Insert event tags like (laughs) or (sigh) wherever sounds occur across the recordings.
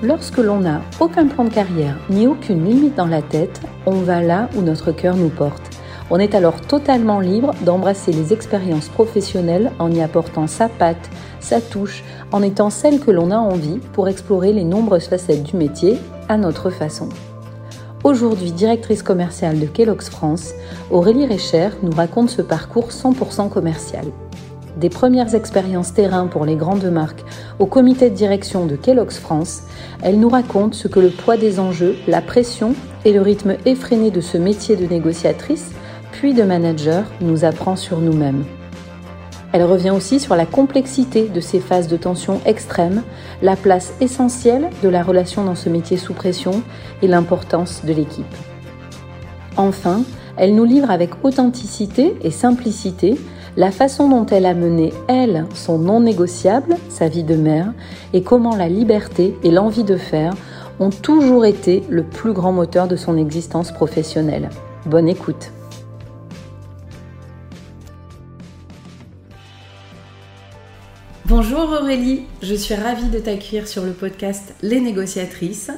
Lorsque l'on n'a aucun plan de carrière ni aucune limite dans la tête, on va là où notre cœur nous porte. On est alors totalement libre d'embrasser les expériences professionnelles en y apportant sa patte, sa touche, en étant celle que l'on a envie pour explorer les nombreuses facettes du métier à notre façon. Aujourd'hui directrice commerciale de Kellogg's France, Aurélie Recher nous raconte ce parcours 100% commercial. Des premières expériences terrain pour les grandes marques au comité de direction de Kellogg's France, elle nous raconte ce que le poids des enjeux, la pression et le rythme effréné de ce métier de négociatrice puis de manager nous apprend sur nous-mêmes. Elle revient aussi sur la complexité de ces phases de tension extrême, la place essentielle de la relation dans ce métier sous pression et l'importance de l'équipe. Enfin, elle nous livre avec authenticité et simplicité la façon dont elle a mené, elle, son non négociable, sa vie de mère, et comment la liberté et l'envie de faire ont toujours été le plus grand moteur de son existence professionnelle. Bonne écoute. Bonjour Aurélie, je suis ravie de t'accueillir sur le podcast Les négociatrices.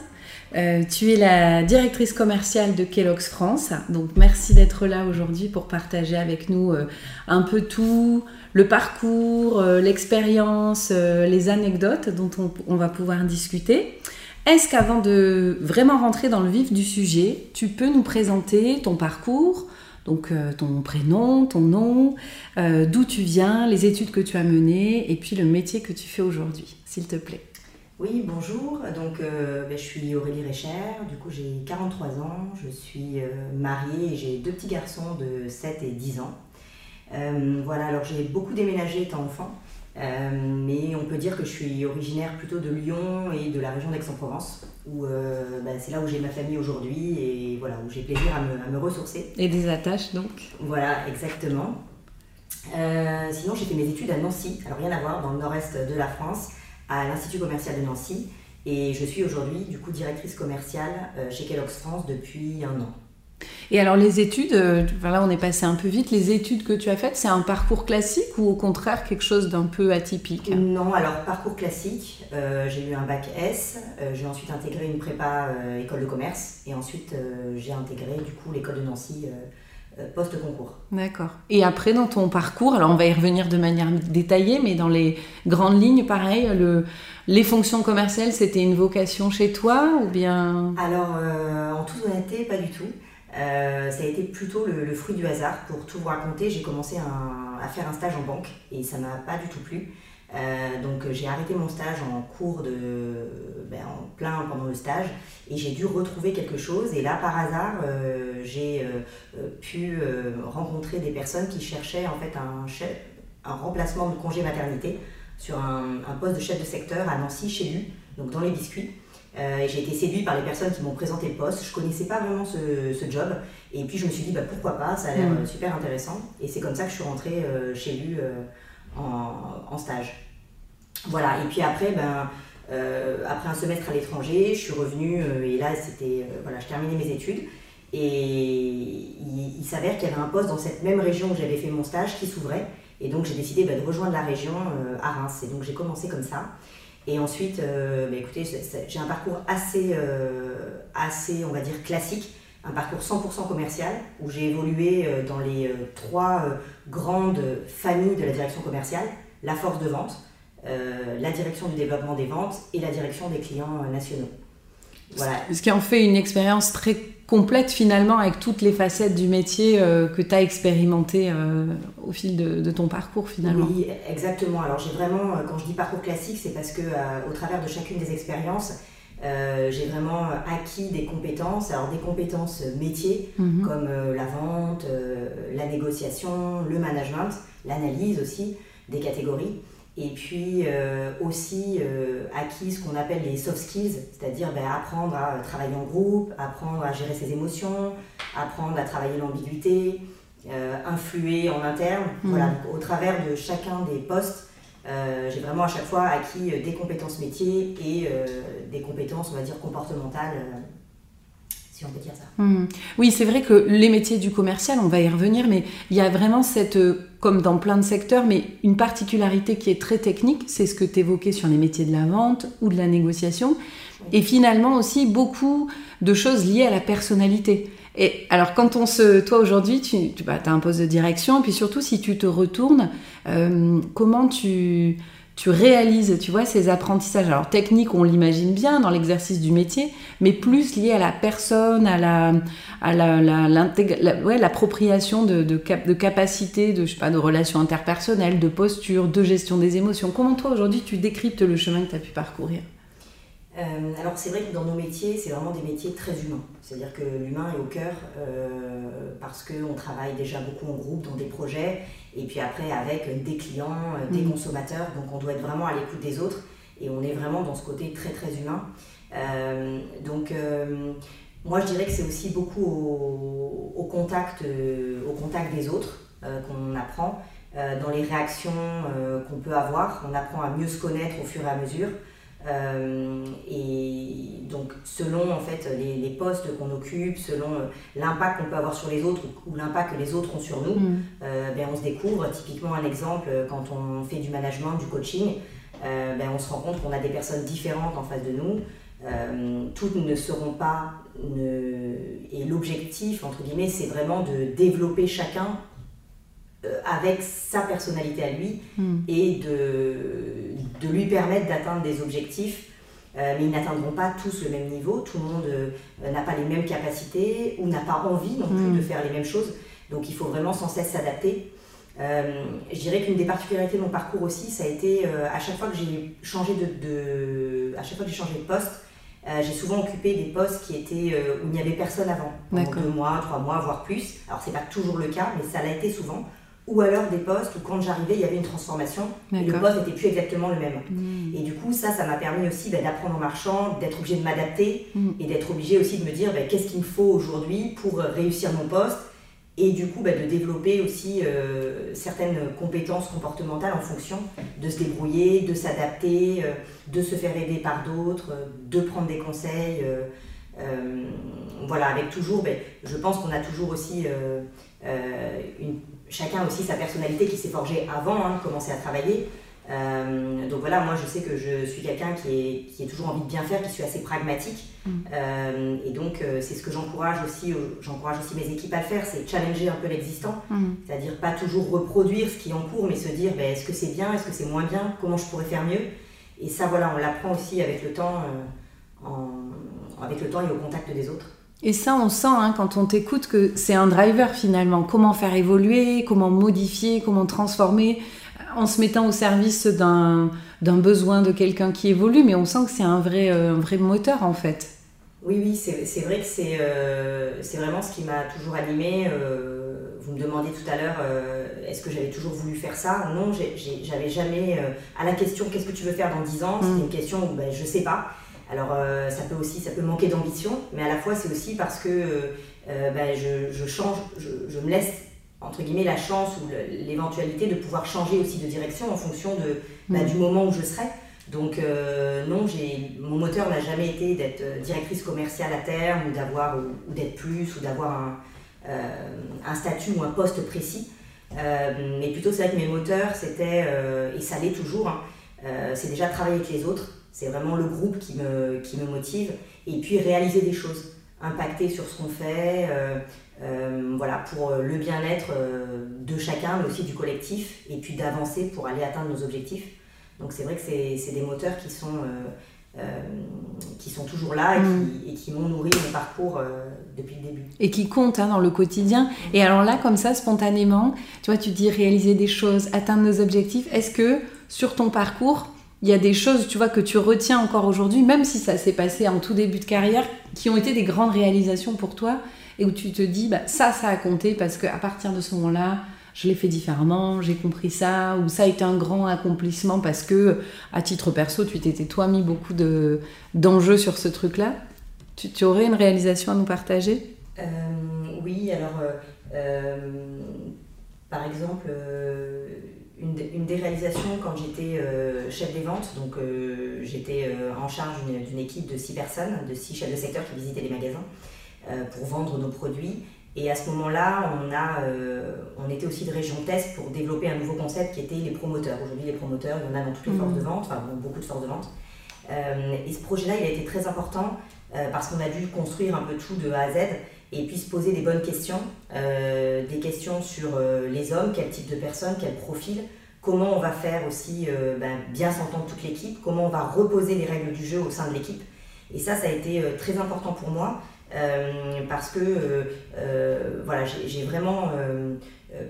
Euh, tu es la directrice commerciale de Kellogg's France, donc merci d'être là aujourd'hui pour partager avec nous euh, un peu tout, le parcours, euh, l'expérience, les anecdotes dont on, va pouvoir discuter. Est-ce qu'avant de vraiment rentrer dans le vif du sujet, tu peux nous présenter ton parcours, donc ton prénom, ton nom, d'où tu viens, les études que tu as menées et puis le métier que tu fais aujourd'hui, s'il te plaît? Oui, bonjour. Donc, euh, ben, je suis Aurélie Recher. Du coup, j'ai 43 ans. Je suis mariée et j'ai deux petits garçons de 7 et 10 ans. voilà, alors j'ai beaucoup déménagé étant enfant. Euh, mais on peut dire que je suis originaire plutôt de Lyon et de la région d'Aix-en-Provence, où euh, bah, c'est là où j'ai ma famille aujourd'hui et voilà, où j'ai plaisir à me, ressourcer. Et des attaches donc? Voilà, exactement. Euh, sinon, j'ai fait mes études à Nancy, alors rien à voir, dans le nord-est de la France, à l'Institut commercial de Nancy. Et je suis aujourd'hui, du coup, directrice commerciale chez Kellogg's France depuis un an. Et alors les études, euh, voilà, on est passé un peu vite, les études que tu as faites, c'est un parcours classique ou au contraire quelque chose d'un peu atypique? Non, alors parcours classique, euh, j'ai eu un bac S, euh, j'ai ensuite intégré une prépa école de commerce et ensuite j'ai intégré du coup l'école de Nancy post-concours. D'accord. Et après dans ton parcours, alors on va y revenir de manière détaillée, mais dans les grandes lignes, pareil, le, les fonctions commerciales, c'était une vocation chez toi ou bien? Alors en toute honnêteté, pas du tout. Euh, ça a été plutôt le, fruit du hasard. Pour tout vous raconter, j'ai commencé à faire un stage en banque et ça m'a pas du tout plu. Euh, donc j'ai arrêté mon stage en cours de, ben, en plein pendant le stage et j'ai dû retrouver quelque chose et là par hasard euh, j'ai pu rencontrer des personnes qui cherchaient en fait un, chef, un remplacement de congé maternité sur un, un, poste de chef de secteur à Nancy chez lui, donc dans les biscuits. Euh, j'ai été séduite par les personnes qui m'ont présenté le poste. Je connaissais pas vraiment ce, job. Et puis je me suis dit, bah, pourquoi pas, ça a l'air mm. euh, super intéressant. Et c'est comme ça que je suis rentrée euh, chez lui en, stage. Voilà, et puis après, ben, après un semestre à l'étranger, je suis revenue et là, c'était, voilà, je terminais mes études. Et il, s'avère qu'il y avait un poste dans cette même région où j'avais fait mon stage qui s'ouvrait. Et donc j'ai décidé bah, de rejoindre la région à Reims. Et donc j'ai commencé comme ça. Et ensuite, euh, bah, écoutez, j'ai un parcours euh, assez, on va dire, classique, un parcours 100% commercial, où j'ai évolué euh, dans les trois grandes familles de la direction commerciale, la force de vente, la direction du développement des ventes et la direction des clients nationaux. Voilà. Ce qui en fait une expérience très complète finalement avec toutes les facettes du métier euh, que tu as expérimenté euh, au fil de, ton parcours finalement. Oui, exactement. Alors j'ai vraiment, euh, quand je dis parcours classique, c'est parce que au travers de chacune des expériences, j'ai vraiment acquis des compétences, alors des compétences métiers mhm. comme la vente, la négociation, le management, l'analyse aussi des catégories et puis euh, aussi euh, acquis ce qu'on appelle les soft skills, c'est-à-dire ben, apprendre à travailler en groupe, apprendre à gérer ses émotions, apprendre à travailler l'ambiguïté, euh, influer en interne. Mmh. Voilà, au travers de chacun des postes, j'ai vraiment à chaque fois acquis des compétences métiers et des compétences, on va dire, comportementales, si on peut dire ça. Hmm. Oui, c'est vrai que les métiers du commercial, on va y revenir, mais il y a vraiment cette, euh, comme dans plein de secteurs, mais une particularité qui est très technique, c'est ce que tu évoquais sur les métiers de la vente ou de la négociation, et finalement aussi beaucoup de choses liées à la personnalité. Et alors quand on se... Toi aujourd'hui, tu, bah, as un poste de direction, puis surtout si tu te retournes, euh, comment tu tu réalises, tu vois, ces apprentissages? Alors techniques, on l'imagine bien dans l'exercice du métier, mais plus lié à la personne, à la, à la, ouais, l'appropriation de, de, de capacité, de, je sais pas, de relations interpersonnelles, de posture, de gestion des émotions. Comment toi aujourd'hui tu décryptes le chemin que tu as pu parcourir? Euh, alors c'est vrai que dans nos métiers, c'est vraiment des métiers très humains. C'est-à-dire que l'humain est au cœur euh, parce qu'on travaille déjà beaucoup en groupe dans des projets et puis après avec des clients, euh, des mm. consommateurs. Donc on doit être vraiment à l'écoute des autres et on est vraiment dans ce côté très très humain. donc moi je dirais que c'est aussi beaucoup au, contact, au contact des autres qu'on apprend. dans les réactions qu'on peut avoir, on apprend à mieux se connaître au fur et à mesure. Euh, et donc, selon en fait les, postes qu'on occupe, selon euh, l'impact qu'on peut avoir sur les autres ou, l'impact que les autres ont sur nous, mm. euh, ben, on se découvre. Typiquement, un exemple, quand on fait du management, du coaching, ben, on se rend compte qu'on a des personnes différentes en face de nous. toutes ne seront pas. Et l'objectif, entre guillemets, c'est vraiment de développer chacun avec sa personnalité à lui mm. et de de lui permettre d'atteindre des objectifs, euh, mais ils n'atteindront pas tous le même niveau, tout le monde euh, n'a pas les mêmes capacités ou n'a pas envie non plus mm. de faire les mêmes choses, donc il faut vraiment sans cesse s'adapter. Euh, je dirais qu'une des particularités de mon parcours aussi, ça a été à chaque fois que j'ai changé de, à chaque fois que j'ai changé de poste, j'ai souvent occupé des postes qui étaient où il n'y avait personne avant, deux mois, trois mois, voire plus. Alors c'est pas toujours le cas, mais ça l'a été souvent ou alors des postes où quand j'arrivais, il y avait une transformation et le poste n'était plus exactement le même. Hmm. Et du coup, ça, ça m'a permis aussi bah, d'apprendre en marchant, d'être obligé de m'adapter hmm. et d'être obligé aussi de me dire bah, qu'est-ce qu'il me faut aujourd'hui pour euh, réussir mon poste et du coup bah, de développer aussi euh, certaines compétences comportementales en fonction de se débrouiller, de s'adapter, euh, de se faire aider par d'autres, de prendre des conseils. voilà, avec toujours, je pense qu'on a toujours aussi une chacun aussi sa personnalité qui s'est forgée avant hein, de commencer à travailler. Euh, donc voilà, moi je sais que je suis quelqu'un qui, est, qui a toujours envie de bien faire, qui suis assez pragmatique. Mm. Euh, et donc euh, c'est ce que j'encourage aussi, j'encourage aussi mes équipes à faire, c'est challenger un peu l'existant. Mm. C'est-à-dire pas toujours reproduire ce qui est en cours, mais se dire ben, est-ce que c'est bien, est-ce que c'est moins bien, comment je pourrais faire mieux? Et ça voilà, on l'apprend aussi avec le temps, avec le temps et au contact des autres. Et ça, on sent hein, quand on t'écoute que c'est un driver finalement. Comment faire évoluer, comment modifier, comment transformer en se mettant au service d'un besoin de quelqu'un qui évolue, mais on sent que c'est un vrai, euh, un vrai moteur en fait. Oui, oui, c'est vrai que c'est euh, c'est vraiment ce qui m'a toujours animé. Euh, vous me demandiez tout à l'heure, est-ce que j'avais toujours voulu faire ça? Non, j'avais jamais. à la question, qu'est-ce que tu veux faire dans 10 ans? C'était mm. une question où ben, je sais pas. Alors euh, ça peut aussi, ça peut manquer d'ambition, mais à la fois c'est aussi parce que euh, euh, ben, je, change, je, me laisse entre guillemets la chance ou l'éventualité de pouvoir changer aussi de direction en fonction de, ben, mm. du moment où je serai. Donc non, mon moteur n'a jamais été d'être directrice commerciale à terme ou d'avoir ou, d'être plus ou d'avoir un, statut ou un poste précis. mais plutôt c'est vrai que mes moteurs c'était et ça l'est toujours. Hein, c'est déjà travailler avec les autres, c'est vraiment le groupe qui me, qui me motive. Et puis réaliser des choses, impacter sur ce qu'on fait, euh, euh, voilà, pour le bien-être euh, de chacun, mais aussi du collectif, et puis d'avancer pour aller atteindre nos objectifs. Donc c'est vrai que c'est des moteurs qui sont, qui sont toujours là et qui, mm. m'ont nourri mon parcours depuis le début. Et qui comptent hein, dans le quotidien. Et alors là, comme ça, spontanément, tu vois, tu dis réaliser des choses, atteindre nos objectifs. Est-ce que sur ton parcours, il y a des choses, tu vois, que tu retiens encore aujourd'hui, même si ça s'est passé en tout début de carrière, qui ont été des grandes réalisations pour toi et où tu te dis, bah, ça, ça a compté parce qu'à partir de ce moment-là, je l'ai fait différemment, j'ai compris ça, ou ça a été un grand accomplissement parce que, à titre perso, tu t'étais toi mis beaucoup de, d'enjeux sur ce truc-là. Tu, aurais une réalisation à nous partager? Euh, Oui, alors, euh, euh, par exemple, une, des réalisations quand j'étais euh, chef des ventes. Donc, euh, j'étais euh, en charge d'une équipe de six personnes, de six chefs de secteur qui visitaient les magasins. pour vendre nos produits. Et à ce moment-là, on, a, on était aussi de région test pour développer un nouveau concept qui était les promoteurs. Aujourd'hui, les promoteurs, il y en a dans toutes les forces de vente, enfin beaucoup de forces de vente. et ce projet-là, il a été très important parce qu'on a dû construire un peu tout de A à Z et puis se poser des bonnes questions, euh, des questions sur euh, les hommes, quel type de personnes, quel profil, comment on va faire aussi euh, ben, bien s'entendre toute l'équipe, comment on va reposer les règles du jeu au sein de l'équipe. Et ça, ça a été très important pour moi parce que voilà, j'ai vraiment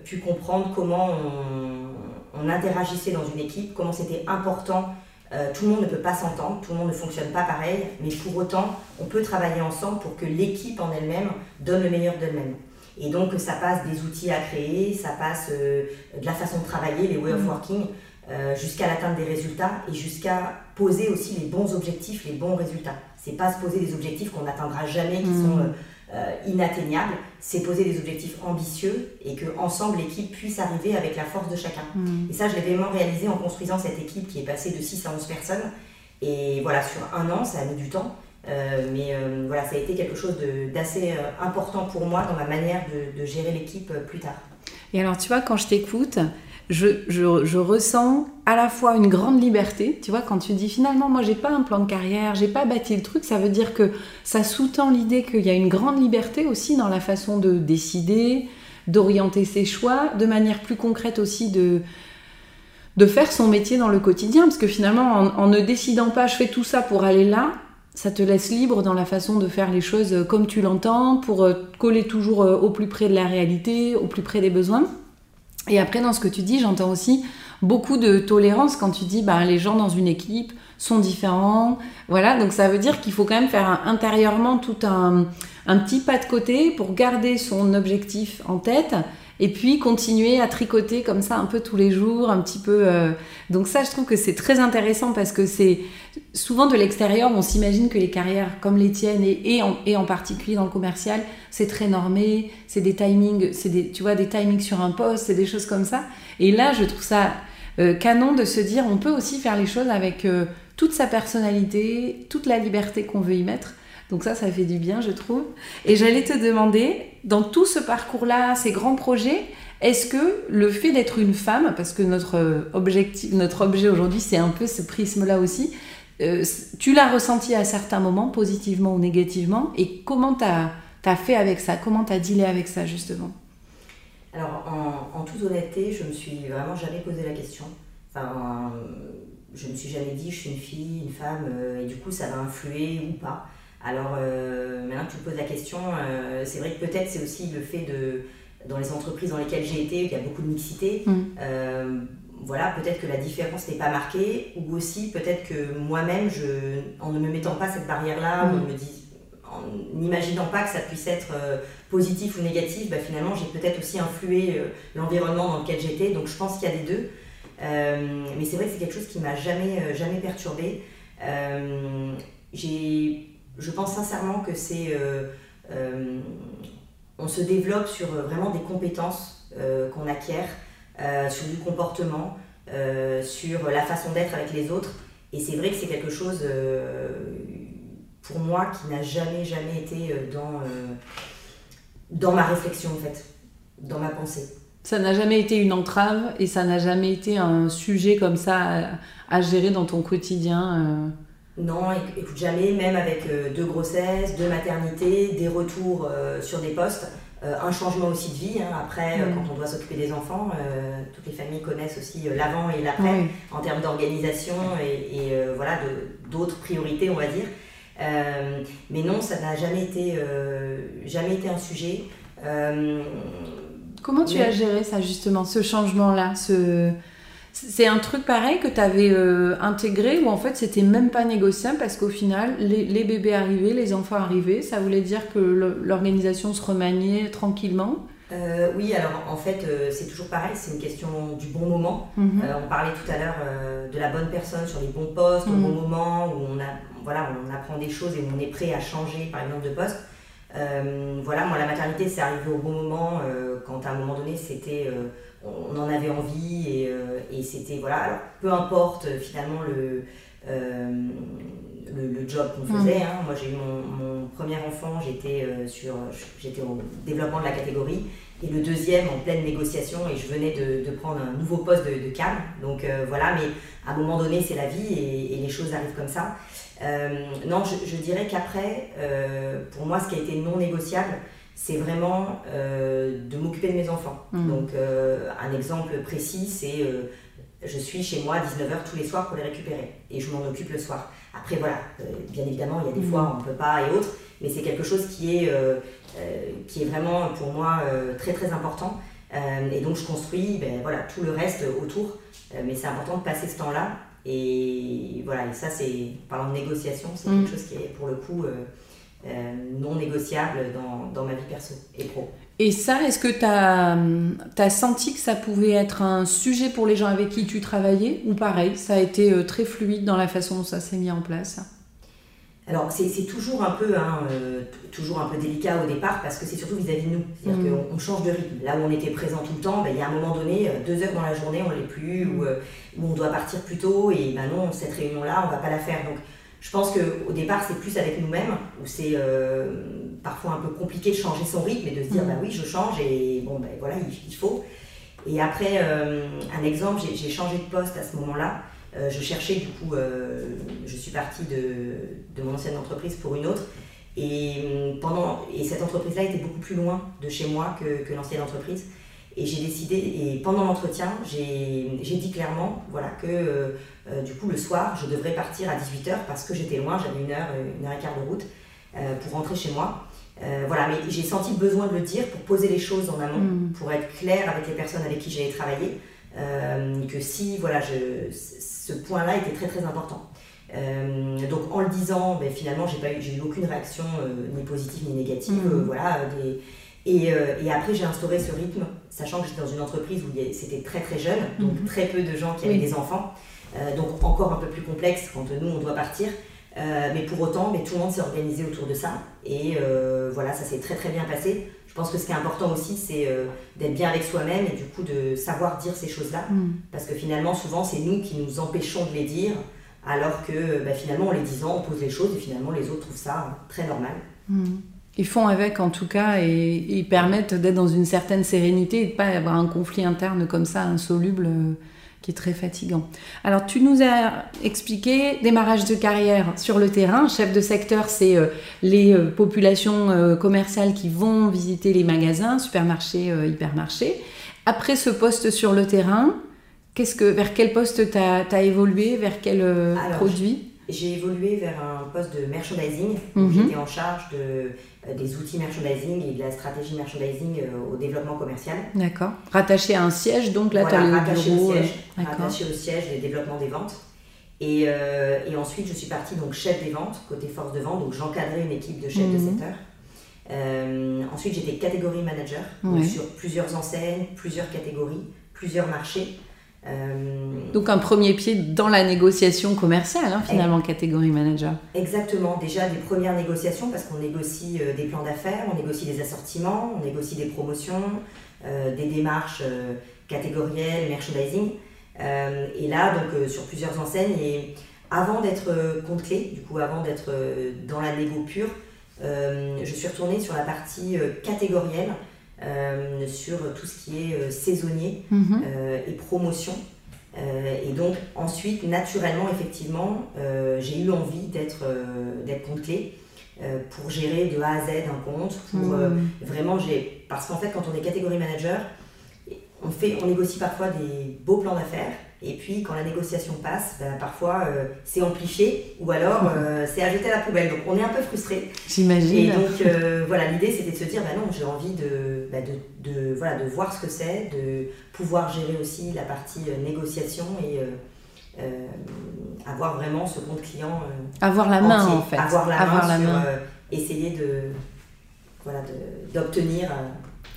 pu comprendre comment on, on, interagissait dans une équipe, comment c'était important euh, tout le monde ne peut pas s'entendre, tout le monde ne fonctionne pas pareil, mais pour autant, on peut travailler ensemble pour que l'équipe en elle-même donne le meilleur d'elle-même. Et donc, ça passe des outils à créer, ça passe euh, de la façon de travailler, les way of mm. working, euh, jusqu'à l'atteinte des résultats et jusqu'à poser aussi les bons objectifs, les bons résultats. C'est pas se poser des objectifs qu'on n'atteindra jamais, qui mm. sont euh, inatteignable, c'est poser des objectifs ambitieux et que ensemble l'équipe puisse arriver avec la force de chacun. Mm. Et ça, je l'ai vraiment réalisé en construisant cette équipe qui est passée de 6 à 11 personnes. Et voilà, sur un an, ça a mis du temps. Euh, mais euh, voilà, ça a été quelque chose d'assez important pour moi dans ma manière de, de gérer l'équipe plus tard. Et alors, tu vois, quand je t'écoute, je, ressens à la fois une grande liberté. Tu vois, quand tu dis finalement, moi, j'ai pas un plan de carrière, j'ai pas bâti le truc, ça veut dire que ça sous-tend l'idée qu'il y a une grande liberté aussi dans la façon de décider, d'orienter ses choix, de manière plus concrète aussi de de faire son métier dans le quotidien, parce que finalement, en, ne décidant pas, je fais tout ça pour aller là, ça te laisse libre dans la façon de faire les choses comme tu l'entends, pour euh, coller toujours euh, au plus près de la réalité, au plus près des besoins. Et après, dans ce que tu dis, j'entends aussi beaucoup de tolérance quand tu dis bah, les gens dans une équipe sont différents. Voilà, donc ça veut dire qu'il faut quand même faire intérieurement tout un, un petit pas de côté pour garder son objectif en tête et puis continuer à tricoter comme ça un peu tous les jours, un petit peu. Euh, donc ça, je trouve que c'est très intéressant parce que c'est souvent de l'extérieur, on s'imagine que les carrières comme les tiennes et, en, et en particulier dans le commercial, c'est très normé, c'est des timings, c'est des, tu vois, des timings sur un poste, c'est des choses comme ça. Et là, je trouve ça euh, canon de se dire, on peut aussi faire les choses avec euh, toute sa personnalité, toute la liberté qu'on veut y mettre. Donc ça, ça fait du bien, je trouve. Et j'allais te demander, dans tout ce parcours-là, ces grands projets, est-ce que le fait d'être une femme, parce que notre objectif, notre objet aujourd'hui, c'est un peu ce prisme-là aussi, euh, tu l'as ressenti à certains moments, positivement ou négativement, et comment tu as, fait avec ça? Comment tu as dealé avec ça, justement? Alors, en, toute honnêteté, je me suis vraiment jamais posé la question. Enfin, je me suis jamais dit, je suis une fille, une femme, euh, et du coup, ça va influer ou pas. Alors euh, maintenant que tu poses la question, euh, c'est vrai que peut-être c'est aussi le fait de, dans les entreprises dans lesquelles j'ai été, il y a beaucoup de mixité, mm. euh, voilà, peut-être que la différence n'est pas marquée, ou aussi peut-être que moi-même, en ne me mettant pas cette barrière-là, mm. en n'imaginant pas que ça puisse être positif ou négatif, bah, finalement j'ai peut-être aussi influé l'environnement dans lequel j'étais, donc je pense qu'il y a des deux. mais c'est vrai que c'est quelque chose qui m'a jamais, jamais perturbée. j'ai je pense sincèrement que c'est. Euh, euh, on se développe sur euh, vraiment des compétences qu'on acquiert, sur du comportement, sur la façon d'être avec les autres. Et c'est vrai que c'est quelque chose, pour moi, qui n'a jamais, jamais été dans, dans ma réflexion, en fait, dans ma pensée. Ça n'a jamais été une entrave et ça n'a jamais été un sujet comme ça à, gérer dans ton quotidien non, écoute, jamais, même avec euh, deux grossesses, deux maternités, des retours euh, sur des postes, euh, un changement aussi de vie. Hein. Après, mm. quand on doit s'occuper des enfants, toutes les familles connaissent aussi l'avant et l'après en termes d'organisation et, voilà d'autres priorités, on va dire. mais non, ça n'a jamais été, jamais été un sujet. Comment tu as géré ça justement, ce changement-là, ce c'est un truc pareil que tu avais euh, intégré ou en fait c'était même pas négociable parce qu'au final les, bébés arrivaient, les enfants arrivaient, ça voulait dire que l'organisation se remaniait tranquillement euh, Oui, alors en fait euh, c'est toujours pareil, c'est une question du bon moment. Mhm. on parlait tout à l'heure de la bonne personne sur les bons postes, au bon mhm. moment où on, a, voilà, on apprend des choses et où on est prêt à changer par exemple de poste. voilà, moi la maternité c'est arrivé au bon moment quand à un moment donné, c'était, on en avait envie et, et c'était, voilà, alors peu importe finalement le, le, job qu'on faisait. Mm. Hein. Moi, j'ai eu mon, premier enfant, j'étais sur, j'étais au développement de la catégorie et le deuxième en pleine négociation et je venais de, prendre un nouveau poste de, de cam. Donc voilà, mais à un moment donné, c'est la vie et, les choses arrivent comme ça. Euh, non, je, dirais qu'après, euh, pour moi, ce qui a été non négociable, c'est vraiment euh, de m'occuper de mes enfants. Mmh. Donc, un exemple précis, c'est je suis chez moi à 19h tous les soirs pour les récupérer et je m'en occupe le soir. Après, voilà, bien évidemment, il y a des mmh. fois on ne peut pas et autres, mais c'est quelque chose qui est, qui est vraiment pour moi très très important. et donc, je construis ben, voilà, tout le reste autour, mais c'est important de passer ce temps-là et voilà, et ça, c'est, parlant de négociation, c'est quelque mm. chose qui est pour le coup euh, euh, non négociable dans, dans, ma vie perso et pro. Et ça, est-ce que tu as, as, senti que ça pouvait être un sujet pour les gens avec qui tu travaillais Ou pareil, ça a été euh, très fluide dans la façon dont ça s'est mis en place? Alors c'est toujours un peu hein, euh, toujours un peu délicat au départ parce que c'est surtout vis-à-vis de nous. C'est-à-dire mm. qu'on change de rythme. Là où on était présent tout le temps, ben, il y a un moment donné, euh, deux heures dans la journée, on ne l'est plus, mm. euh, ou, on doit partir plus tôt, et ben non, cette réunion-là, on ne va pas la faire. Donc je pense qu'au départ, c'est plus avec nous-mêmes, où c'est parfois un peu compliqué de changer son rythme et de se dire, bah oui, je change, et bon, ben voilà, il, faut. Et après, un exemple, j'ai changé de poste à ce moment-là. Euh, je cherchais du coup, euh, je suis partie de, mon ancienne entreprise pour une autre. Et, pendant, et cette entreprise-là était beaucoup plus loin de chez moi que, l'ancienne entreprise. Et j'ai décidé, et pendant l'entretien, j'ai dit clairement voilà, que euh, du coup le soir, je devrais partir à 18h parce que j'étais loin, j'avais une heure, une heure et quart de route pour rentrer chez moi. voilà, mais j'ai senti le besoin de le dire pour poser les choses en amont, mmh. pour être clair avec les personnes avec qui j'allais travailler. que si voilà, je, ce point-là était très très important. Euh, donc en le disant, ben, finalement, j'ai eu, aucune réaction euh, ni positive ni négative. Mmh. Euh, voilà, et, et, après, j'ai instauré ce rythme, sachant que j'étais dans une entreprise où c'était très très jeune, donc mmh. très peu de gens qui avaient des enfants. donc encore un peu plus complexe quand nous on doit partir. mais pour autant, mais tout le monde s'est organisé autour de ça. Et voilà, ça s'est très très bien passé. Je pense que ce qui est important aussi, c'est d'être bien avec soi-même et du coup de savoir dire ces choses-là. Mm. Parce que finalement, souvent, c'est nous qui nous empêchons de les dire, alors que bah, finalement, en les disant, on pose les choses et finalement, les autres trouvent ça très normal. Mm. Ils font avec en tout cas et ils permettent d'être dans une certaine sérénité et de ne pas avoir un conflit interne comme ça, insoluble qui est très fatigant. Alors, tu nous as expliqué démarrage de carrière sur le terrain. Chef de secteur, c'est euh, les euh, populations euh, commerciales qui vont visiter les magasins, supermarchés, hypermarchés. Après ce poste sur le terrain, qu'est-ce que, vers quel poste tu as, évolué? Vers quel produit? J'ai évolué vers un poste de merchandising. Mhm. J'étais en charge de euh, des outils merchandising et de la stratégie merchandising euh, au développement commercial. D'accord. Rattaché à un siège, donc là, tu as le rattaché Au siège, rattaché au siège et développement des ventes. Et, euh, et, ensuite, je suis partie donc chef des ventes, côté force de vente, donc j'encadrais une équipe de chefs de mhm. secteur. ensuite, j'étais catégorie manager, sur plusieurs enseignes, plusieurs catégories, plusieurs marchés. Euh, Donc un premier pied dans la négociation commerciale, hein, finalement, catégorie manager. Exactement, déjà des premières négociations, parce qu'on négocie euh, des plans d'affaires, on négocie des assortiments, on négocie des promotions, euh, des démarches catégorielles, merchandising. et là, donc sur plusieurs enseignes, et avant d'être compte clé, du coup avant d'être dans la négo pure, je suis retournée sur la partie catégorielle euh, sur tout ce qui est euh, saisonnier mhm. euh, et promotion. et donc ensuite, naturellement, effectivement, j'ai eu envie d'être d'être compte clé pour gérer de A à Z un compte, pour mhm. vraiment j'ai parce qu'en fait quand on est catégorie manager, on fait on négocie parfois des beaux plans d'affaires et puis, quand la négociation passe, ben, parfois euh, c'est amplifié ou alors euh, (laughs) c'est ajouté à la poubelle. Donc, on est un peu frustré. J'imagine. Et donc, euh, voilà, l'idée c'était de se dire, ben non, j'ai envie de, ben, de, de, voilà, de voir ce que c'est, de pouvoir gérer aussi la partie négociation et avoir vraiment ce compte client. avoir la main en fait. Avoir la avoir main la sur, main. essayer de, voilà, d'obtenir.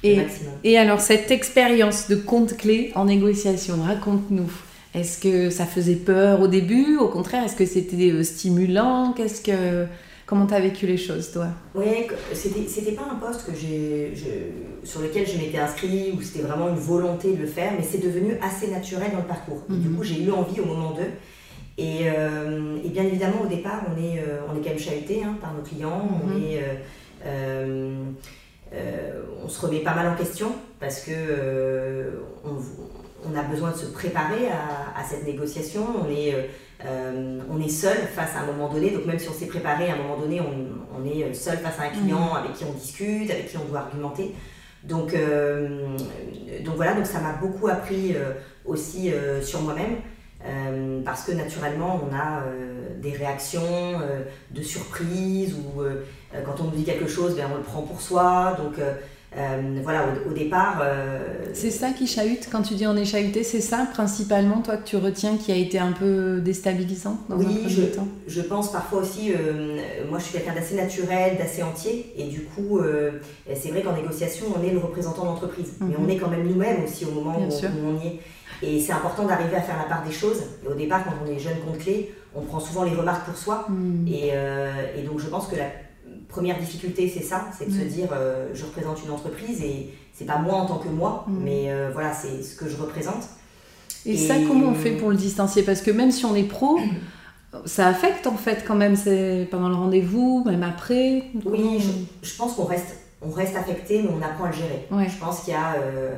Et, et alors, cette expérience de compte clé en négociation, raconte-nous. Est-ce que ça faisait peur au début? Au contraire, est-ce que c'était euh, stimulant? Qu'est-ce que Comment tu as vécu les choses, toi? Oui, c'était pas un poste que sur lequel je m'étais inscrit ou c'était vraiment une volonté de le faire, mais c'est devenu assez naturel dans le parcours. Du mhm. coup, j'ai eu envie au moment d'eux. Et, euh, et, bien évidemment, au départ, on est, euh, on est quand même chahuté hein, par nos clients. On, mhm. est, euh, on se remet pas mal en question parce que on, on, a besoin de se préparer à, à cette négociation. On est euh, on est seul face à un moment donné, donc même si on s'est préparé, à un moment donné, on, est seul face à un client mm. avec qui on discute, avec qui on doit argumenter. Donc, euh, donc voilà, donc ça m'a beaucoup appris euh, aussi sur moi-même. parce que naturellement, on a des réactions de surprise ou quand on nous dit quelque chose, ben, on le prend pour soi. Donc, euh, voilà, au, départ. Euh, c'est ça qui chahute quand tu dis on est chahuté, c'est ça principalement toi que tu retiens qui a été un peu déstabilisant dans oui, un je, temps? je pense parfois aussi, euh, moi je suis quelqu'un d'assez naturel, d'assez entier, et du coup, c'est vrai qu'en négociation, on est le représentant d'entreprise, mais on mhm. est quand même nous-mêmes aussi au moment où, on y est. Et c'est important d'arriver à faire la part des choses. Et au départ, quand on est jeune compte clé, on prend souvent les remarques pour soi. Mhm. Et, et, donc je pense que la première difficulté, c'est ça, c'est de se dire euh, je représente une entreprise et c'est pas moi en tant que moi, mm. mais euh, voilà, c'est ce que je représente. Et, ça, comment on fait pour le distancier? Parce que même si on est pro, ça affecte en fait quand même c'est pendant le rendez-vous, même après. Oui, je, pense qu'on reste, on reste affecté, mais on apprend à le gérer. Je pense qu'il y a. Euh,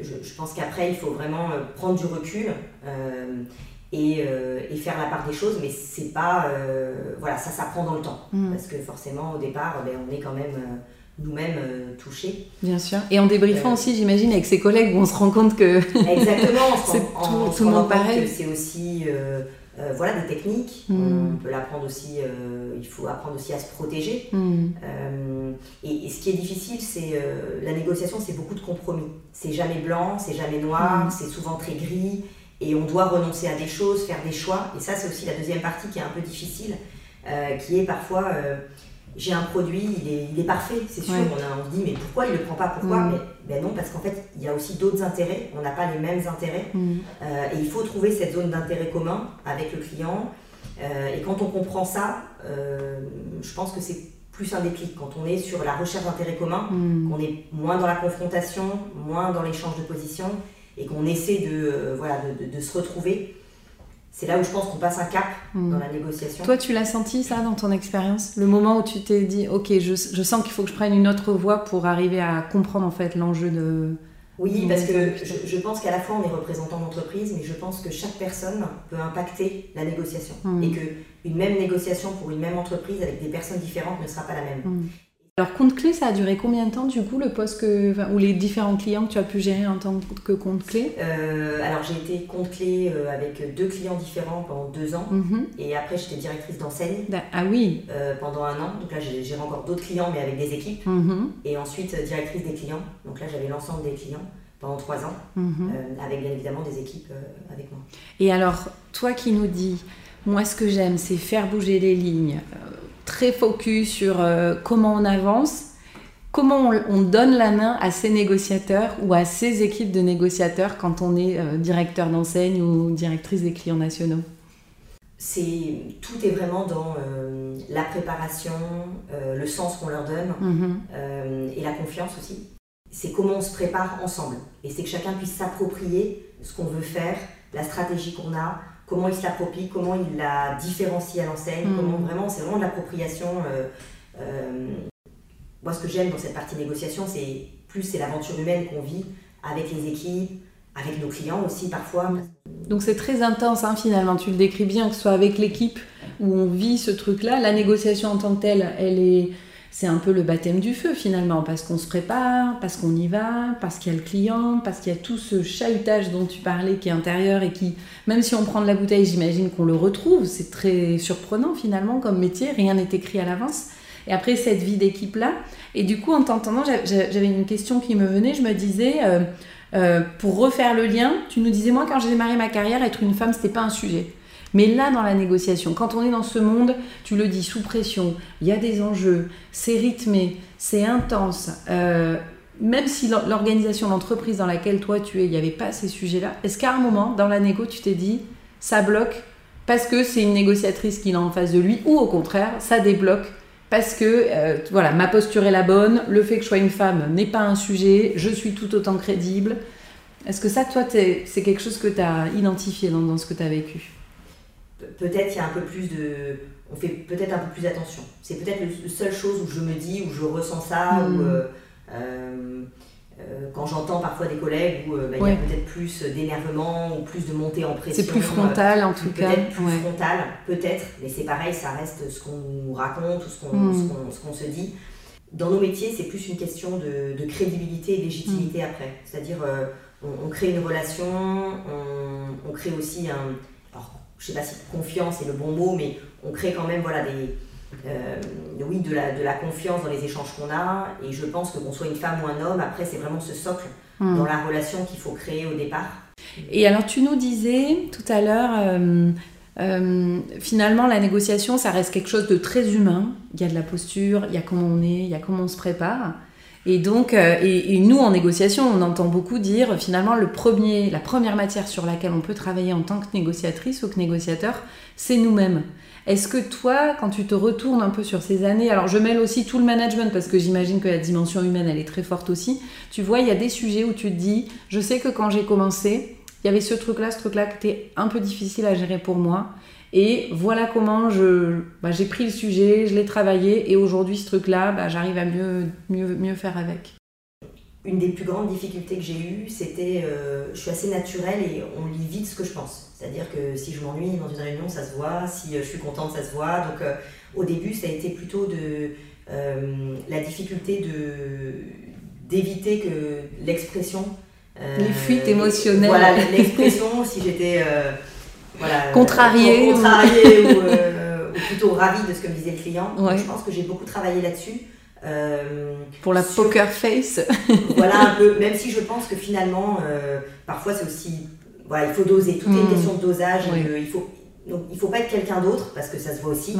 je, pense qu'après, il faut vraiment prendre du recul euh, et, faire la part des choses, mais c'est pas. Euh, voilà, ça s'apprend dans le temps. Mm. Parce que forcément, au départ, ben, on est quand même euh, nous-mêmes touchés. Bien sûr. Et en débriefant aussi, j'imagine, avec ses collègues, où on se rend compte que. (laughs) Exactement, (laughs) c'est tout, tout le monde pareil. C'est aussi. voilà des techniques, mm. on peut l'apprendre aussi, il faut apprendre aussi à se protéger. Mm. Et, ce qui est difficile, c'est la négociation, c'est beaucoup de compromis. C'est jamais blanc, c'est jamais noir, c'est souvent très gris et on doit renoncer à des choses, faire des choix. Et ça, c'est aussi la deuxième partie qui est un peu difficile, euh, qui est parfois, euh, j'ai un produit, il est, il est parfait, c'est sûr, on, a, on, se dit, mais pourquoi il ne le prend pas? Pourquoi? Mm. Mais ben non, parce qu'en fait, il y a aussi d'autres intérêts, on n'a pas les mêmes intérêts, mm. euh, et il faut trouver cette zone d'intérêt commun avec le client. et quand on comprend ça, je pense que c'est plus un déclic quand on est sur la recherche d'intérêt commun, mm. qu'on est moins dans la confrontation, moins dans l'échange de positions et qu'on essaie de, euh, voilà, de, de, se retrouver, c'est là où je pense qu'on passe un cap hmm. dans la négociation. Toi, tu l'as senti ça dans ton expérience Le moment où tu t'es dit, ok, je, je sens qu'il faut que je prenne une autre voie pour arriver à comprendre en fait l'enjeu de... Oui, parce que je, je pense qu'à la fois on est représentant d'entreprise, mais je pense que chaque personne peut impacter la négociation. Hmm. Et qu'une même négociation pour une même entreprise avec des personnes différentes ne sera pas la même. Hmm. Alors, compte clé, ça a duré combien de temps du coup, le poste que, ou les différents clients que tu as pu gérer en tant que compte clé euh, Alors, j'ai été compte clé euh, avec deux clients différents pendant deux ans. Mhm. Et après, j'étais directrice d'enseigne. Ah oui euh, Pendant un an. Donc là, j'ai géré encore d'autres clients, mais avec des équipes. Mhm. Et ensuite, directrice des clients. Donc là, j'avais l'ensemble des clients pendant trois ans, mhm. avec bien évidemment des équipes avec moi. Et alors, toi qui nous dis, moi, ce que j'aime, c'est faire bouger les lignes très focus sur euh, comment on avance, comment on, donne la main à ces négociateurs ou à ces équipes de négociateurs quand on est euh, directeur d'enseigne ou directrice des clients nationaux c'est tout est vraiment dans euh, la préparation, le sens qu'on leur donne mm-hmm. et la confiance aussi. C'est comment on se prépare ensemble et c'est que chacun puisse s'approprier ce qu'on veut faire, la stratégie qu'on a, comment il se l'approprie, comment il la différencie à l'enseigne, mm. comment vraiment, c'est vraiment de l'appropriation. Euh, euh, moi, ce que j'aime dans cette partie négociation, c'est plus c'est l'aventure humaine qu'on vit avec les équipes, avec nos clients aussi parfois. Donc c'est très intense hein, finalement, tu le décris bien, que ce soit avec l'équipe où on vit ce truc-là, la négociation en tant que telle, elle est c'est un peu le baptême du feu finalement, parce qu'on se prépare, parce qu'on y va, parce qu'il y a le client, parce qu'il y a tout ce chahutage dont tu parlais qui est intérieur et qui, même si on prend de la bouteille, j'imagine qu'on le retrouve. C'est très surprenant finalement comme métier, rien n'est écrit à l'avance. Et après cette vie d'équipe-là, et du coup en t'entendant, j'avais une question qui me venait, je me disais, euh, euh, pour refaire le lien, tu nous disais, moi quand j'ai démarré ma carrière, être une femme, c'était pas un sujet. Mais là, dans la négociation, quand on est dans ce monde, tu le dis, sous pression, il y a des enjeux, c'est rythmé, c'est intense. Euh, même si l'organisation, l'entreprise dans laquelle toi tu es, il n'y avait pas ces sujets-là, est-ce qu'à un moment, dans la négo, tu t'es dit, ça bloque, parce que c'est une négociatrice qu'il a en face de lui, ou au contraire, ça débloque parce que euh, voilà, ma posture est la bonne, le fait que je sois une femme n'est pas un sujet, je suis tout autant crédible. Est-ce que ça, toi, c'est quelque chose que tu as identifié dans, ce que tu as vécu? Peut-être il y a un peu plus de. On fait peut-être un peu plus attention. C'est peut-être la seule chose où je me dis, où je ressens ça, ou. Hmm. Euh, euh, euh, quand j'entends parfois des collègues où bah, il y a peut-être plus d'énervement ou plus de montée en pression. C'est plus frontal en tout cas. Peut-être plus frontal, peut-être, mais c'est pareil, ça reste ce qu'on nous raconte ou ce qu'on hmm. se dit. Dans nos métiers, c'est plus une question de, crédibilité et légitimité hmm. après. C'est-à-dire, on, crée une relation, on, on crée aussi un. Je sais pas si confiance est le bon mot, mais on crée quand même voilà, des, euh, oui, de la, de la confiance dans les échanges qu'on a. Et je pense que qu'on soit une femme ou un homme, après, c'est vraiment ce socle hmm. dans la relation qu'il faut créer au départ. Et alors, tu nous disais tout à l'heure, euh, euh, finalement, la négociation, ça reste quelque chose de très humain. Il y a de la posture, il y a comment on est, il y a comment on se prépare. Et donc, et, et, nous en négociation, on entend beaucoup dire finalement le premier, la première matière sur laquelle on peut travailler en tant que négociatrice ou que négociateur, c'est nous-mêmes. Est-ce que toi, quand tu te retournes un peu sur ces années, alors je mêle aussi tout le management parce que j'imagine que la dimension humaine, elle est très forte aussi, tu vois, il y a des sujets où tu te dis, je sais que quand j'ai commencé, il y avait ce truc-là, ce truc-là qui était un peu difficile à gérer pour moi. Et voilà comment je, bah, j'ai pris le sujet, je l'ai travaillé, et aujourd'hui, ce truc-là, bah, j'arrive à mieux, mieux, mieux faire avec une des plus grandes difficultés que j'ai eues, c'était euh, je suis assez naturelle et on lit vite ce que je pense. C'est-à-dire que si je m'ennuie dans une réunion, ça se voit. Si euh, je suis contente, ça se voit. Donc euh, au début, ça a été plutôt de la difficulté de d'éviter que l'expression les fuites émotionnelles. Voilà, l'expression, si j'étais voilà, contrariée, contrariée (laughs) ou, plutôt ravie de ce que me disait le client. je pense que j'ai beaucoup travaillé là-dessus. Euh, pour la poker face. (laughs) voilà un peu, même si je pense que finalement, euh, parfois c'est aussi. Voilà, il faut doser, tout est une hmm. question de dosage. il faut, donc il faut pas être quelqu'un d'autre parce que ça se voit aussi.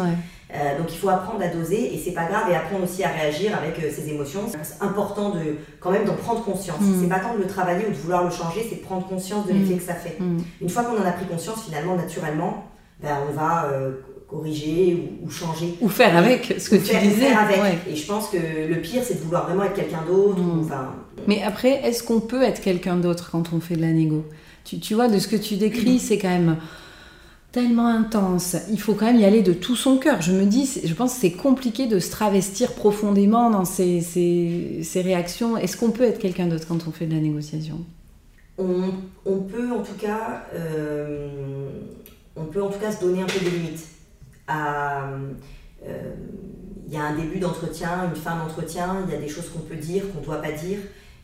Euh, donc il faut apprendre à doser et c'est pas grave et apprendre aussi à réagir avec ses émotions. C'est important de quand même d'en prendre conscience. Hmm. C'est pas tant de le travailler ou de vouloir le changer, c'est de prendre conscience de l'effet hmm. que ça fait. Une fois qu'on en a pris conscience, finalement, naturellement, ben, on va corriger ou, changer. Ou faire avec ce que tu disais. Faire avec. Et je pense que le pire, c'est de vouloir vraiment être quelqu'un d'autre. Mm. Enfin, Mais après, est-ce qu'on peut être quelqu'un d'autre quand on fait de la négo? Tu, tu, vois, de ce que tu décris, c'est quand même tellement intense. Il faut quand même y aller de tout son cœur. Je me dis, je pense que c'est compliqué de se travestir profondément dans ces, réactions. Est-ce qu'on peut être quelqu'un d'autre quand on fait de la négociation? On, peut en tout cas... Euh, on peut en tout cas se donner un peu des limites il euh, y a un début d'entretien, une fin d'entretien, il y a des choses qu'on peut dire, qu'on ne doit pas dire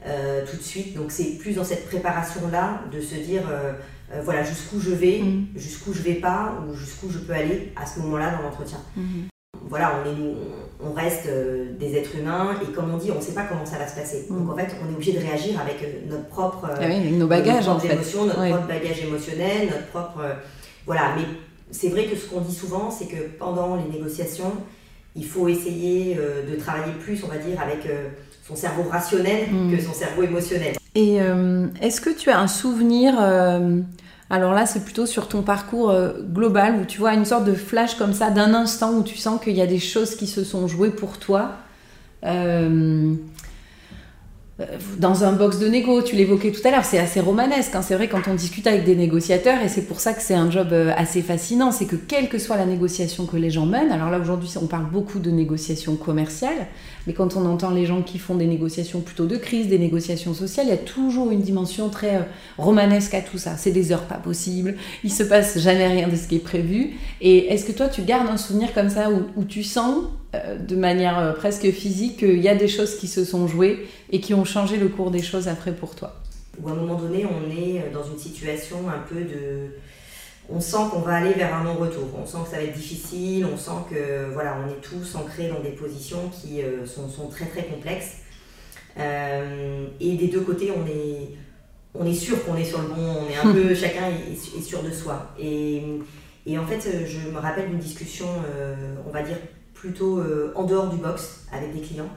euh, tout de suite. Donc c'est plus dans cette préparation-là de se dire, euh, voilà, jusqu'où je vais, mm. jusqu'où je vais pas, ou jusqu'où je peux aller à ce moment-là dans l'entretien. Mm-hmm. Voilà, on, est, on reste des êtres humains et comme on dit, on ne sait pas comment ça va se passer. Mm. Donc en fait, on est obligé de réagir avec notre propre, ah nos bagages, en fait. émotions, notre propre bagage émotionnel, notre propre... voilà, mais c'est vrai que ce qu'on dit souvent, c'est que pendant les négociations, il faut essayer euh, de travailler plus, on va dire, avec euh, son cerveau rationnel mm. que son cerveau émotionnel. Et euh, est-ce que tu as un souvenir, alors là c'est plutôt sur ton parcours global, où tu vois une sorte de flash comme ça, d'un instant où tu sens qu'il y a des choses qui se sont jouées pour toi euh, dans un box de négo, tu l'évoquais tout à l'heure, c'est assez romanesque. Hein. C'est vrai quand on discute avec des négociateurs, et c'est pour ça que c'est un job euh, assez fascinant, c'est que quelle que soit la négociation que les gens mènent, alors là aujourd'hui on parle beaucoup de négociations commerciales, mais quand on entend les gens qui font des négociations plutôt de crise, des négociations sociales, il y a toujours une dimension très euh, romanesque à tout ça. C'est des heures pas possibles, il se passe jamais rien de ce qui est prévu. Et est-ce que toi tu gardes un souvenir comme ça où tu sens euh, de manière euh, presque physique qu'il y a des choses qui se sont jouées et qui ont changé le cours des choses après pour toi? Ou à un moment donné, on est dans une situation un peu de. On sent qu'on va aller vers un non-retour. On sent que ça va être difficile. On sent que voilà, on est tous ancrés dans des positions qui sont, très très complexes. et des deux côtés, on est, on est sûr qu'on est sur le bon. On est un (laughs) peu chacun est, sûr de soi. Et, et, en fait, je me rappelle d'une discussion, on va dire plutôt euh, en dehors du box avec des clients,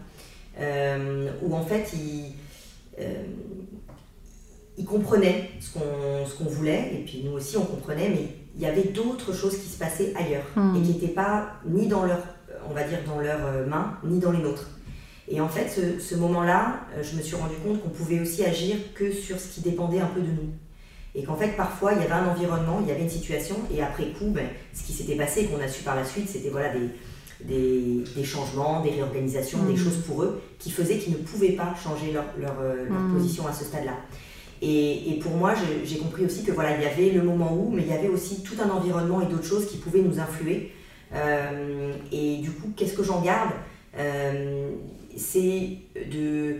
euh, où en fait ils, euh, comprenaient ce qu'on voulait, et puis nous aussi on comprenait, mais il y avait d'autres choses qui se passaient ailleurs hmm. et qui n'étaient pas ni dans leur, on va dire, dans leurs euh, mains, ni dans les nôtres. Et en fait, ce, moment-là, euh, je me suis rendu compte qu'on pouvait aussi agir que sur ce qui dépendait un peu de nous. Et qu'en fait, parfois, il y avait un environnement, il y avait une situation, et après coup, ben, ce qui s'était passé, qu'on a su par la suite, c'était voilà, des, des, changements, des réorganisations, des hmm. choses pour eux, qui faisaient qu'ils ne pouvaient pas changer leur, leur, euh, hmm. position à ce stade-là. Et, pour moi, j'ai compris aussi que voilà, il y avait le moment où, mais il y avait aussi tout un environnement et d'autres choses qui pouvaient nous influer. Euh, et du coup, qu'est-ce que j'en garde? Euh, C'est de.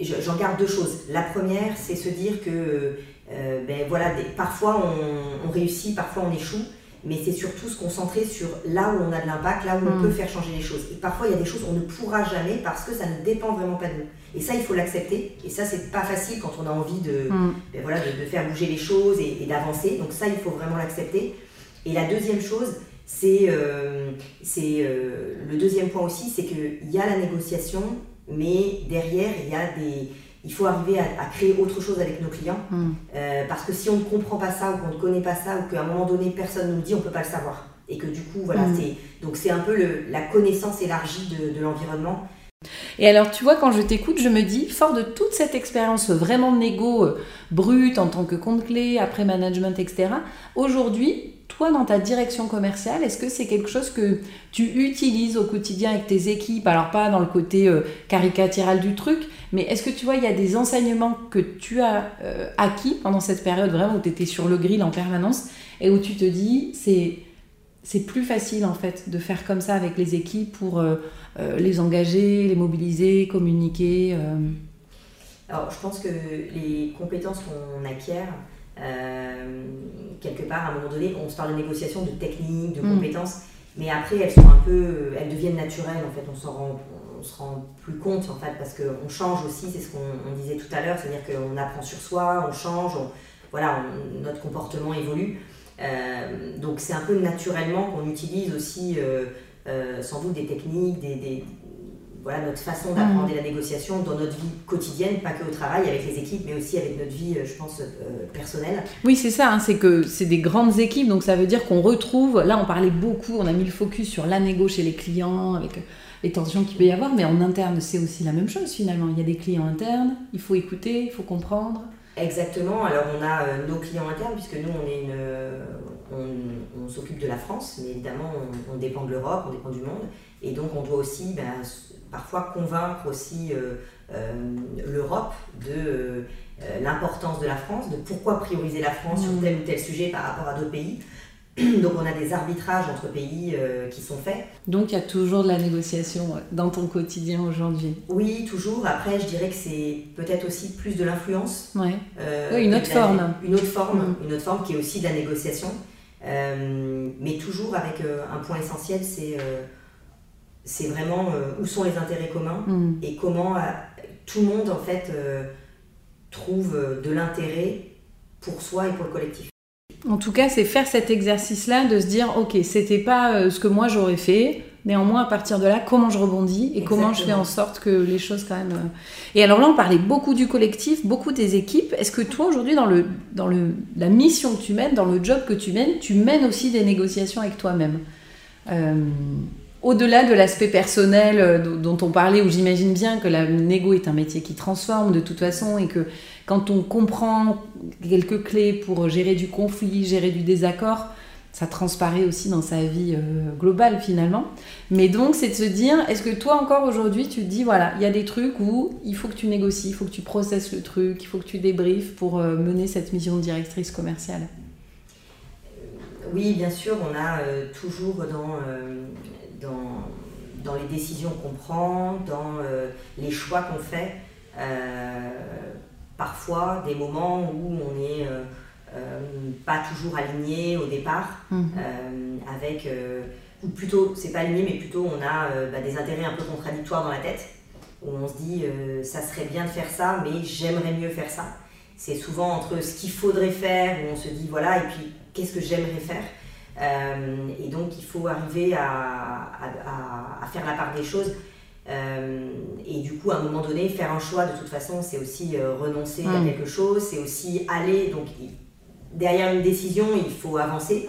J'en garde deux choses. La première, c'est se dire que euh, ben voilà, parfois on, on, réussit, parfois on échoue mais c'est surtout se concentrer sur là où on a de l'impact, là où on mm. peut faire changer les choses. Et parfois, il y a des choses qu'on ne pourra jamais parce que ça ne dépend vraiment pas de nous. Et ça, il faut l'accepter. Et ça, c'est pas facile quand on a envie de, mm. ben voilà, de, faire bouger les choses et, d'avancer. Donc ça, il faut vraiment l'accepter. Et la deuxième chose, c'est euh, euh, le deuxième point aussi, c'est qu'il y a la négociation, mais derrière, il y a des il faut arriver à, créer autre chose avec nos clients. Hmm. Euh, parce que si on ne comprend pas ça ou qu'on ne connaît pas ça ou qu'à un moment donné personne nous le dit, on ne peut pas le savoir. Et que du coup, voilà, hmm. c'est donc c'est un peu la connaissance élargie de, l'environnement. Et alors, tu vois, quand je t'écoute, je me dis, fort de toute cette expérience vraiment négo, euh, brute en tant que compte clé, après management, etc., aujourd'hui, toi, dans ta direction commerciale, est-ce que c'est quelque chose que tu utilises au quotidien avec tes équipes? Alors, pas dans le côté euh, caricatural du truc, mais est-ce que tu vois, il y a des enseignements que tu as euh, acquis pendant cette période vraiment où tu étais sur le grill en permanence et où tu te dis, c'est. Plus facile en fait de faire comme ça avec les équipes pour euh, les engager, les mobiliser, communiquer. Alors je pense que les compétences qu'on acquiert, euh, quelque part, à un moment donné, on se parle de négociation, de technique, de mm. compétences, mais après, elles sont un peu, elles deviennent naturelles, en fait, on s'en rend, on se rend plus compte, en fait, parce qu'on change aussi, c'est ce qu'on disait tout à l'heure, c'est-à-dire qu'on apprend sur soi, on change, voilà, notre comportement évolue. Euh, donc c'est un peu naturellement qu'on utilise aussi euh, sans doute des techniques, des, voilà, notre façon d'apprendre mm. la négociation dans notre vie quotidienne, pas que au travail avec les équipes, mais aussi avec notre vie, euh, je pense, euh, personnelle. Oui, c'est ça, hein, c'est que c'est des grandes équipes, donc ça veut dire qu'on retrouve, là on parlait beaucoup, on a mis le focus sur la négo chez les clients, avec les tensions qu'il peut y avoir, mais en interne c'est aussi la même chose finalement. Il y a des clients internes, il faut écouter, il faut comprendre. Exactement, alors on a euh, nos clients internes, puisque nous on est une, on, s'occupe de la France, mais évidemment on, dépend de l'Europe, on dépend du monde, et donc on doit aussi ben, parfois convaincre aussi euh, euh, l'Europe de euh, l'importance de la France, de pourquoi prioriser la France sur mm. tel ou tel sujet par rapport à d'autres pays. (clears throat) Donc on a des arbitrages entre pays qui sont faits. Donc il y a toujours de la négociation dans ton quotidien aujourd'hui Oui, toujours. Après, je dirais que c'est peut-être aussi plus de l'influence. Ouais. oui, une autre forme. Une autre forme, une autre forme qui est aussi de la négociation. mais toujours avec un point essentiel, c'est c'est vraiment euh, où sont les intérêts communs mm. et comment euh, tout le monde en fait euh, trouve de l'intérêt pour soi et pour le collectif. En tout cas, c'est faire cet exercice-là de se dire, ok, c'était pas ce que moi j'aurais fait. Néanmoins, à partir de là, comment je rebondis et comment je fais en sorte que les choses quand même. Et alors là, on parlait beaucoup du collectif, beaucoup des équipes. Est-ce que toi, aujourd'hui, dans, le, dans le, la mission que tu mènes, dans le job que tu mènes, tu mènes aussi des négociations avec toi-même? Au-delà de l'aspect personnel euh, dont on parlait, où j'imagine bien que la négo est un métier qui transforme de toute façon et que quand on comprend quelques clés pour gérer du conflit, gérer du désaccord, ça transparaît aussi dans sa vie euh, globale finalement. Mais donc c'est de se dire, est-ce que toi encore aujourd'hui tu te dis, voilà, il y a des trucs où il faut que tu négocies, il faut que tu processes le truc, il faut que tu débriefes pour euh, mener cette mission de directrice commerciale? Oui, bien sûr, on a toujours dans dans, les décisions qu'on prend, dans euh, les choix qu'on fait. Euh, parfois des moments où on n'est euh, pas toujours aligné au départ, mhm. avec, ou plutôt, c'est pas aligné, mais plutôt on a bah, des intérêts un peu contradictoires dans la tête, où on se dit ça serait bien de faire ça, mais j'aimerais mieux faire ça. C'est souvent entre ce qu'il faudrait faire, où on se dit voilà, et puis qu'est-ce que j'aimerais faire? Euh, et donc, il faut arriver à, à, faire la part des choses. Euh, et du coup, à un moment donné, faire un choix, de toute façon, c'est aussi euh, renoncer à mm. quelque chose, c'est aussi aller. Donc, derrière une décision, il faut avancer.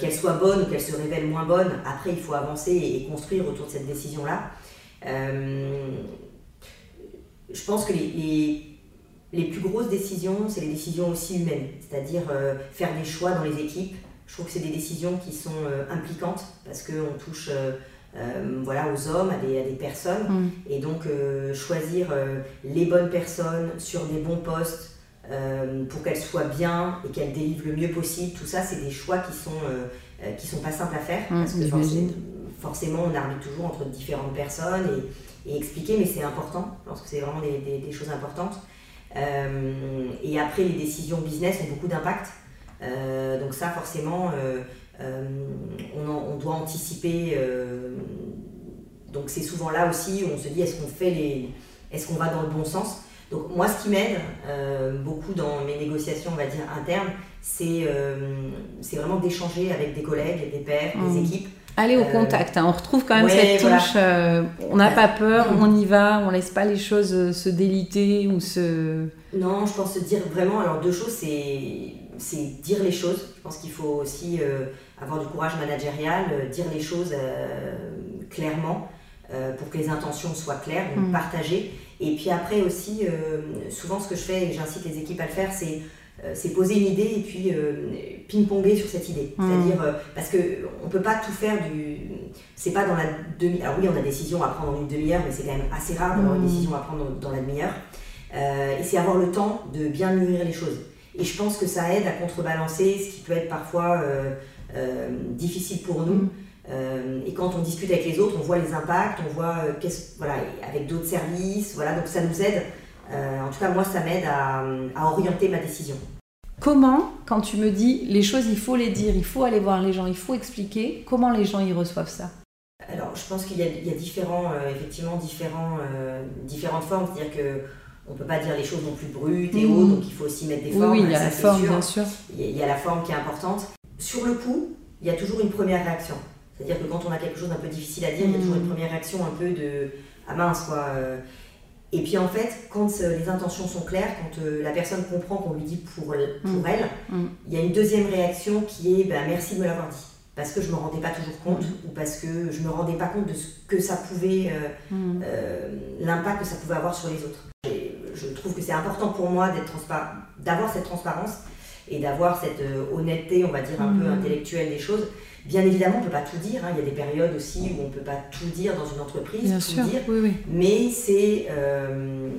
qu'elle soit bonne ou qu'elle se révèle moins bonne, après il faut avancer et, construire autour de cette décision-là. je pense que les, les, plus grosses décisions, c'est les décisions aussi humaines, c'est-à-dire faire des choix dans les équipes. Je trouve que c'est des décisions qui sont impliquantes parce qu'on touche euh, voilà, aux hommes, à des, à des personnes. Mm. Et donc, euh, choisir euh, les bonnes personnes sur des bons postes pour qu'elles soient bien et qu'elles délivrent le mieux possible, tout ça, c'est des choix qui sont, qui sont pas simples à faire. Mm, parce que forcément, forcément, on arbitre toujours entre différentes personnes et, et expliquer, mais c'est important. Je pense que c'est vraiment des, des, des, choses importantes. et après, les décisions business ont beaucoup d'impact. Donc ça, forcément, euh, on, doit anticiper. Euh, donc c'est souvent là aussi où on se dit est-ce qu'on fait les, est-ce qu'on va dans le bon sens? Donc moi, ce qui m'aide euh, beaucoup dans mes négociations, on va dire internes, c'est c'est vraiment d'échanger avec des collègues, des pairs, des mmh. équipes. Aller au contact, hein. on retrouve quand même cette touche. on n'a pas peur, mmh. on y va, on laisse pas les choses se déliter ou se. Non, je pense se dire vraiment. Alors deux choses, c'est c'est dire les choses. Je pense qu'il faut aussi avoir du courage managérial, euh, dire les choses euh, clairement euh, pour que les intentions soient claires, donc mm. partager. Et puis après aussi, souvent ce que je fais, et j'incite les équipes à le faire, c'est c'est poser une idée et puis ping-ponger sur cette idée. Mm. C'est-à-dire, parce qu'on ne peut pas tout faire du. C'est pas dans la demi. Alors oui, on a des décisions à prendre en une demi-heure, mais c'est quand même assez rare d'avoir une mm. décision à prendre dans la demi-heure. et c'est avoir le temps de bien mûrir les choses. Et je pense que ça aide à contrebalancer ce qui peut être parfois euh, difficile pour nous. Euh, et quand on discute avec les autres, on voit les impacts, on voit euh, voilà, avec d'autres services, voilà, donc ça nous aide. en tout cas, moi, ça m'aide à, orienter ma décision. Comment, quand tu me dis les choses, il faut les dire, il faut aller voir les gens, il faut expliquer, comment les gens y reçoivent ça? Alors, je pense qu'il y a, il y a différents, effectivement, différents, différentes formes. C'est-à-dire que on peut pas dire les choses non plus brutes et mm. hautes, donc il faut aussi mettre des formes. Oui, il y a la forme, bien sûr. il y a la forme qui est importante sur le coup, il y a toujours une première réaction. C'est-à-dire que quand on a quelque chose d'un peu difficile à dire, il y a toujours une première réaction un peu de ah mince quoi. Euh. Et puis en fait, quand euh, les intentions sont claires, quand euh, la personne comprend qu'on lui dit pour, pour elle, mm. il y a une deuxième réaction qui est ben, merci de me l'avoir dit. Parce que je ne me rendais pas toujours compte ou parce que je ne me rendais pas compte de ce que ça pouvait, l'impact que ça pouvait avoir sur les autres. Je trouve que c'est important pour moi d'avoir cette transparence et d'avoir cette euh, honnêteté, on va dire, un peu mhm. intellectuelle des choses. Bien évidemment, on ne peut pas tout dire. Hein. Il y a des périodes aussi où on ne peut pas tout dire dans une entreprise, Bien tout sûr. dire. Oui, oui. Mais c'est euh,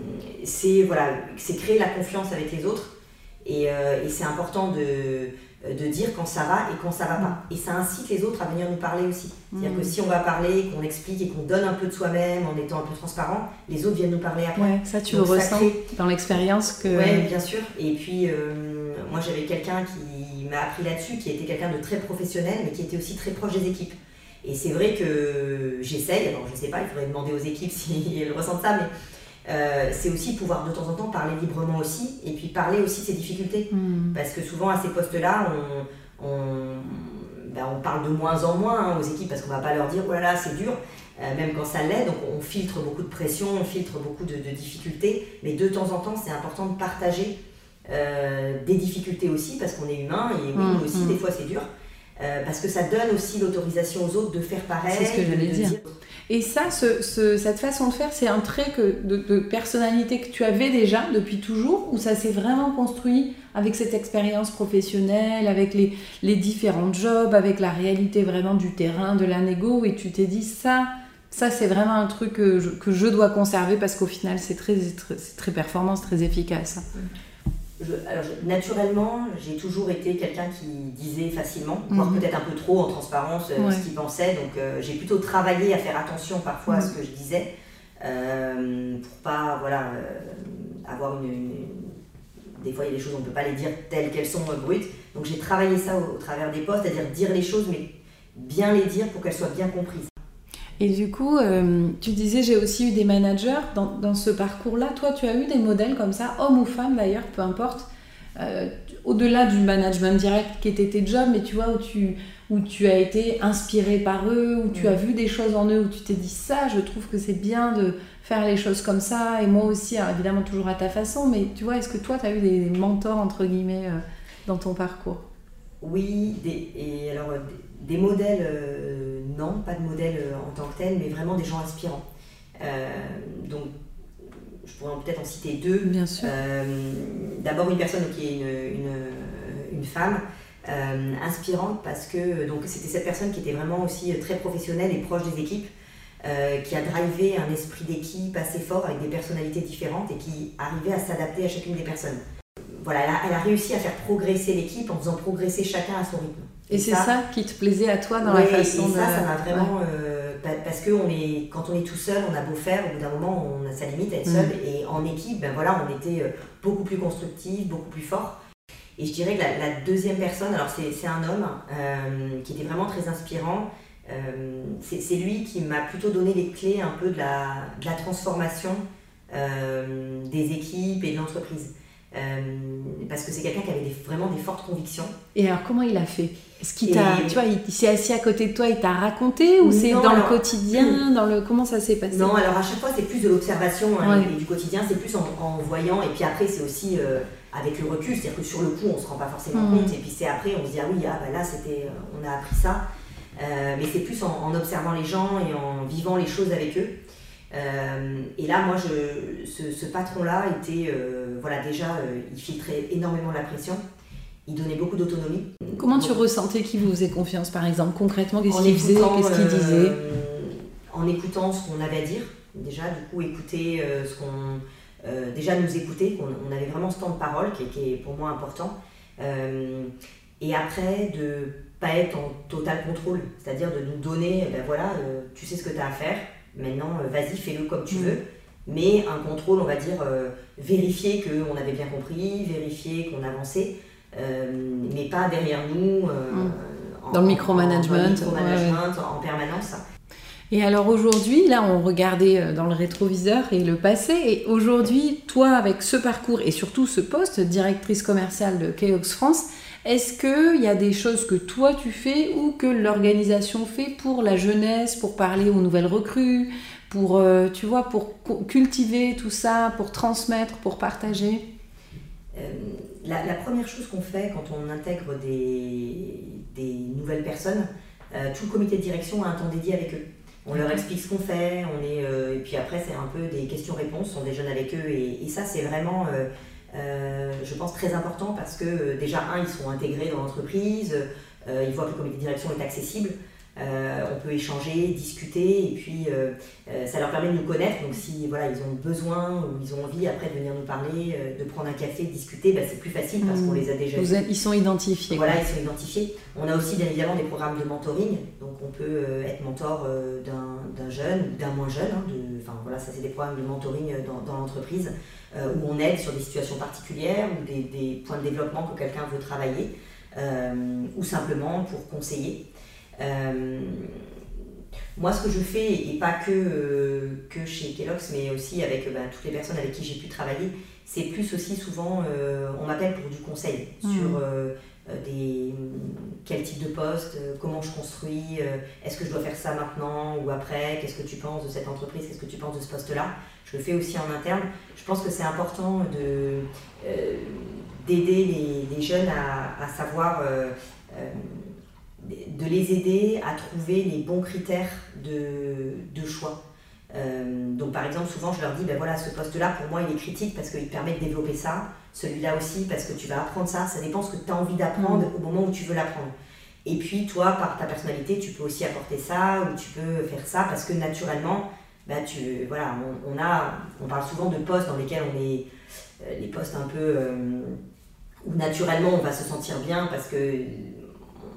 voilà, créer la confiance avec les autres. Et, euh, et c'est important de, de dire quand ça va et quand ça va pas. Mm. Et ça incite les autres à venir nous parler aussi. C'est-à-dire que mm. si on va parler, qu'on explique et qu'on donne un peu de soi-même en étant un peu transparent, les autres viennent nous parler après. Ouais, ça tu le ressens dans l'expérience que... Oui, bien sûr. Et puis, euh, moi j'avais quelqu'un qui m'a appris là-dessus, qui était quelqu'un de très professionnel, mais qui était aussi très proche des équipes. Et c'est vrai que j'essaye, alors je sais pas, il faudrait demander aux équipes (laughs) si elles ressentent ça, mais euh, c'est aussi pouvoir de temps en temps parler librement aussi, et puis parler aussi de ses difficultés. Hmm. Parce que souvent à ces postes-là, on, ben, on, parle de moins en moins hein, aux équipes parce qu'on va pas leur dire oh là là c'est dur, euh, même quand ça l'est. Donc on filtre beaucoup de pression, on filtre beaucoup de, difficultés, mais de temps en temps c'est important de partager euh, des difficultés aussi parce qu'on est humain et oui, hmm, aussi hmm. des fois c'est dur. parce que ça donne aussi l'autorisation aux autres de faire pareil. C'est ce que dire. Et ça, cette façon de faire, c'est un trait de, personnalité que tu avais déjà depuis toujours, ou ça s'est vraiment construit avec cette expérience professionnelle, avec les, les, différents jobs, avec la réalité vraiment du terrain, de la négo, et tu t'es dit ça, ça c'est vraiment un truc que je, que je dois conserver parce qu'au final c'est très, très, très performant, très efficace alors, naturellement, j'ai toujours été quelqu'un qui disait facilement, voire mhm. peut-être un peu trop en transparence euh, ce qu'il pensait. Donc, euh, j'ai plutôt travaillé à faire attention parfois à ce mhm. que je disais, euh, pour pas voilà, avoir une, Des fois, il y a des choses, on ne peut pas les dire telles qu'elles sont brutes. Donc, j'ai travaillé ça au, travers des postes, c'est-à-dire dire les choses, mais bien les dire pour qu'elles soient bien comprises. Et du coup, tu disais, j'ai aussi eu des managers dans, dans ce parcours-là. Toi, tu as eu des modèles comme ça, hommes ou femmes d'ailleurs, peu importe, euh, au-delà du management direct qui était tes jobs, mais tu vois, où tu, où tu as été inspiré par eux, où tu as vu des choses en eux, où tu t'es dit ça, je trouve que c'est bien de faire les choses comme ça, et moi aussi, évidemment toujours à ta façon, mais tu vois, est-ce que toi, tu as eu des mentors, entre guillemets euh dans ton parcours? Oui, des, et alors des, modèles, non, pas de modèles en tant que tel, mais vraiment des gens inspirants. donc je pourrais peut-être en citer deux. Bien sûr. D'abord une personne qui est une, une, une femme euh, inspirante parce que donc c'était cette personne qui était vraiment aussi euh, très professionnelle et proche des équipes, euh, qui a drivé un esprit d'équipe assez fort avec des personnalités différentes et qui arrivait à s'adapter à chacune des personnes. Voilà, elle a, réussi à faire progresser l'équipe en faisant progresser chacun à son rythme. Et, c'est ça, qui te plaisait à toi dans la façon et ça, ça m'a vraiment. parce que on est, quand on est tout seul, on a beau faire, au bout d'un moment, on a sa limite à être seul. Mm. Et en équipe, ben voilà, on était beaucoup plus constructif, beaucoup plus fort. Et je dirais que la, deuxième personne, alors c'est un homme euh, qui était vraiment très inspirant. Euh, c'est lui qui m'a plutôt donné les clés un peu de la, de la transformation euh, des équipes et de l'entreprise. Parce que c'est quelqu'un qui avait vraiment des fortes convictions. Et alors comment il a fait? Est-ce qu'il t'a, tu vois, il, s'est assis à côté de toi, il t'a raconté ou c'est dans le quotidien, (clears throat) dans le comment ça s'est passé? Non, alors à chaque fois c'est plus de l'observation hein, et, du quotidien, c'est plus en, en, voyant et puis après c'est aussi avec le recul, c'est-à-dire que sur le coup, on ne se rend pas forcément mm. compte, et puis c'est après, on se dit, ah oui, ah, bah là, c'était, euh, on a appris ça. Euh, mais c'est plus en, observant les gens et en vivant les choses avec eux. Euh, et là, moi, je, ce, patron-là était, voilà, déjà, il filtrait énormément la pression. Il donnait beaucoup d'autonomie. Comment tu ressentais qu'il vous faisait confiance, par exemple Concrètement, qu'est-ce qu'il faisait Qu'est-ce qu'il disait? En écoutant ce qu'on avait à dire. Déjà, du coup, écouter ce qu'on euh, déjà nous écouter, on, avait vraiment ce temps de parole qui, est pour moi important. Euh, et après, de pas être en total contrôle, c'est-à-dire de nous donner, ben voilà, euh, tu sais ce que tu as à faire, maintenant vas-y, fais-le comme tu mm. veux, mais un contrôle, on va dire, vérifier qu'on avait bien compris, vérifier qu'on avançait, mais pas derrière nous. Mm. dans le micromanagement. Micro en permanence. Et alors aujourd'hui, là, on regardait euh, dans le rétroviseur et le passé. Et aujourd'hui, toi, avec ce parcours et surtout ce poste, directrice commerciale de Keox France, est-ce qu'il y a des choses que toi tu fais ou que l'organisation fait pour la jeunesse, pour parler aux nouvelles recrues, pour, euh, tu vois, pour cultiver tout ça, pour transmettre, pour partager euh, la, première chose qu'on fait quand on intègre des, des nouvelles personnes, tout le comité de direction a un temps dédié avec eux. On leur explique ce qu'on fait, on est, euh, et puis après c'est un peu des questions-réponses, on déjeune avec eux et, ça c'est vraiment, euh, euh, je pense, très important parce que déjà, un, ils sont intégrés dans l'entreprise, ils voient que le comité de direction est accessible. Euh, on peut échanger, discuter, et puis euh, euh, ça leur permet de nous connaître. Donc si voilà, ils ont besoin ou ils ont envie après de venir nous parler, de prendre un café, de discuter, bah, c'est plus facile parce qu'on mmh. les a déjà. Ils sont identifiés. Voilà, ils sont identifiés. On a aussi bien évidemment des programmes de mentoring. Donc on peut être mentor d'un jeune, d'un moins jeune. Hein, de, enfin voilà, ça c'est des programmes de mentoring dans, dans l'entreprise où on aide sur des situations particulières ou des, des points de développement que quelqu'un veut travailler. ou simplement pour conseiller. Euh, moi, ce que je fais, et pas que, euh, que chez Kellogg's, mais aussi avec bah, toutes les personnes avec qui j'ai pu travailler, c'est plus aussi souvent, euh, on m'appelle pour du conseil mmh. sur des, quel type de poste, comment je construis, est-ce que je dois faire ça maintenant ou après, qu'est-ce que tu penses de cette entreprise, qu'est-ce que tu penses de ce poste-là. Je le fais aussi en interne. Je pense que c'est important de, d'aider les, les, jeunes à, à savoir de les aider à trouver les bons critères de, choix. Euh, donc par exemple, souvent je leur dis, ben voilà, ce poste-là, pour moi, il est critique parce qu'il permet de développer ça, celui-là aussi parce que tu vas apprendre ça, ça dépend ce que tu as envie d'apprendre mm. au moment où tu veux l'apprendre. Et puis toi, par ta personnalité, tu peux aussi apporter ça ou tu peux faire ça parce que naturellement, ben, tu, voilà, on, a, on parle souvent de postes dans lesquels on est, euh, les postes un peu, euh, où naturellement on va se sentir bien parce que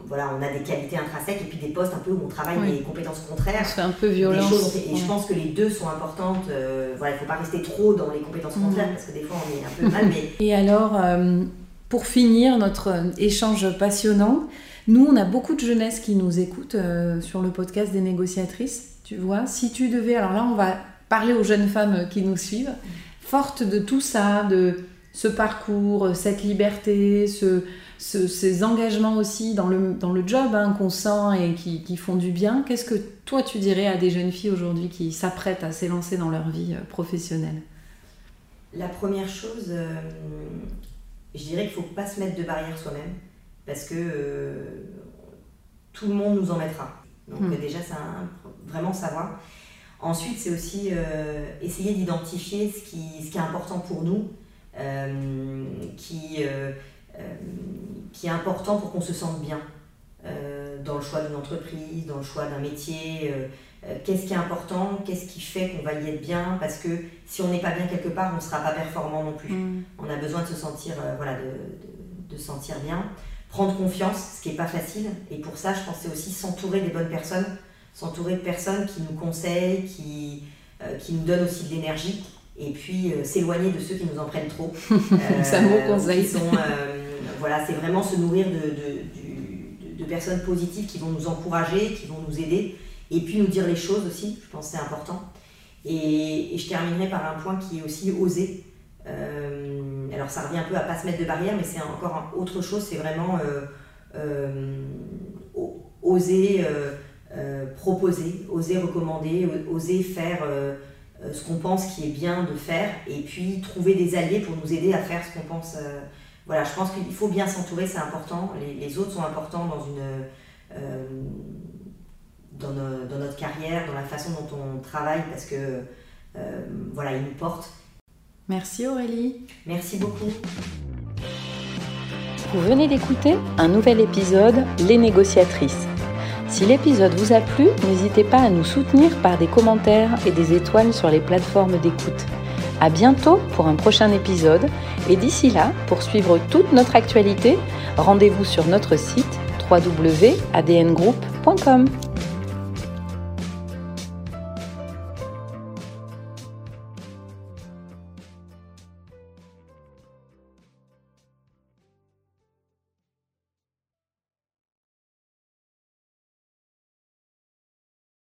voilà, on a des qualités intrinsèques et puis des postes un peu où on travaille les compétences contraires. C'est un peu violent. Et je pense que les deux sont importantes. Euh, voilà, il ne faut pas rester trop dans les compétences mm. contraires parce que des fois on est un peu mal. Mais... (laughs) Et alors, euh, pour finir notre échange passionnant, nous on a beaucoup de jeunesse qui nous écoute euh, sur le podcast des négociatrices. Tu vois, si tu devais, alors là on va parler aux jeunes femmes qui nous suivent, fortes de tout ça, de ce parcours, cette liberté, ce ces engagements aussi dans le, dans le job hein, qu'on sent et qui, qui font du bien, qu'est-ce que toi tu dirais à des jeunes filles aujourd'hui qui s'apprêtent à s'élancer dans leur vie euh, professionnelle? La première chose, euh, je dirais qu'il ne faut pas se mettre de barrière soi-même parce que euh, tout le monde nous en mettra. Donc Hmm. déjà, c'est vraiment savoir. Ensuite, c'est aussi euh, essayer d'identifier ce qui, ce qui est important pour nous, euh, qui, euh, qui est important pour qu'on se sente bien euh, dans le choix d'une entreprise, dans le choix d'un métier. euh, euh, qu'est-ce qui est important, qu'est-ce qui fait qu'on va y être bien, parce que si on n'est pas bien quelque part, on ne sera pas performant non plus. Mm. On a besoin de se sentir, euh, voilà, de, de, de se sentir bien. Prendre confiance, ce qui n'est pas facile. Et pour ça, je pense que c'est aussi s'entourer des bonnes personnes, s'entourer de personnes qui nous conseillent, qui, euh, qui nous donnent aussi de l'énergie. Et puis euh, s'éloigner de ceux qui nous en prennent trop. C'est un bon Euh, conseil. qui sont, euh, voilà, c'est vraiment se nourrir de, personnes positives qui vont nous encourager, qui vont nous aider. Et puis nous dire les choses aussi, je pense que c'est important. Et, je terminerai par un point qui est aussi oser. Euh, alors ça revient un peu à pas se mettre de barrière, mais c'est encore autre chose, c'est vraiment euh, euh, oser proposer, oser recommander, oser faire ce qu'on pense qui est bien de faire, et puis trouver des alliés pour nous aider à faire ce qu'on pense. Voilà, je pense qu'il faut bien s'entourer, c'est important. Les, les autres sont importants dans une euh, dans, no- dans notre carrière, dans la façon dont on travaille, parce que euh, voilà, ils nous portent. Merci Aurélie. Merci beaucoup. Vous venez d'écouter un nouvel épisode Les négociatrices. Si l'épisode vous a plu, n'hésitez pas à nous soutenir par des commentaires et des étoiles sur les plateformes d'écoute. À bientôt pour un prochain épisode et d'ici là, pour suivre toute notre actualité, rendez-vous sur notre site www.adngroup.com.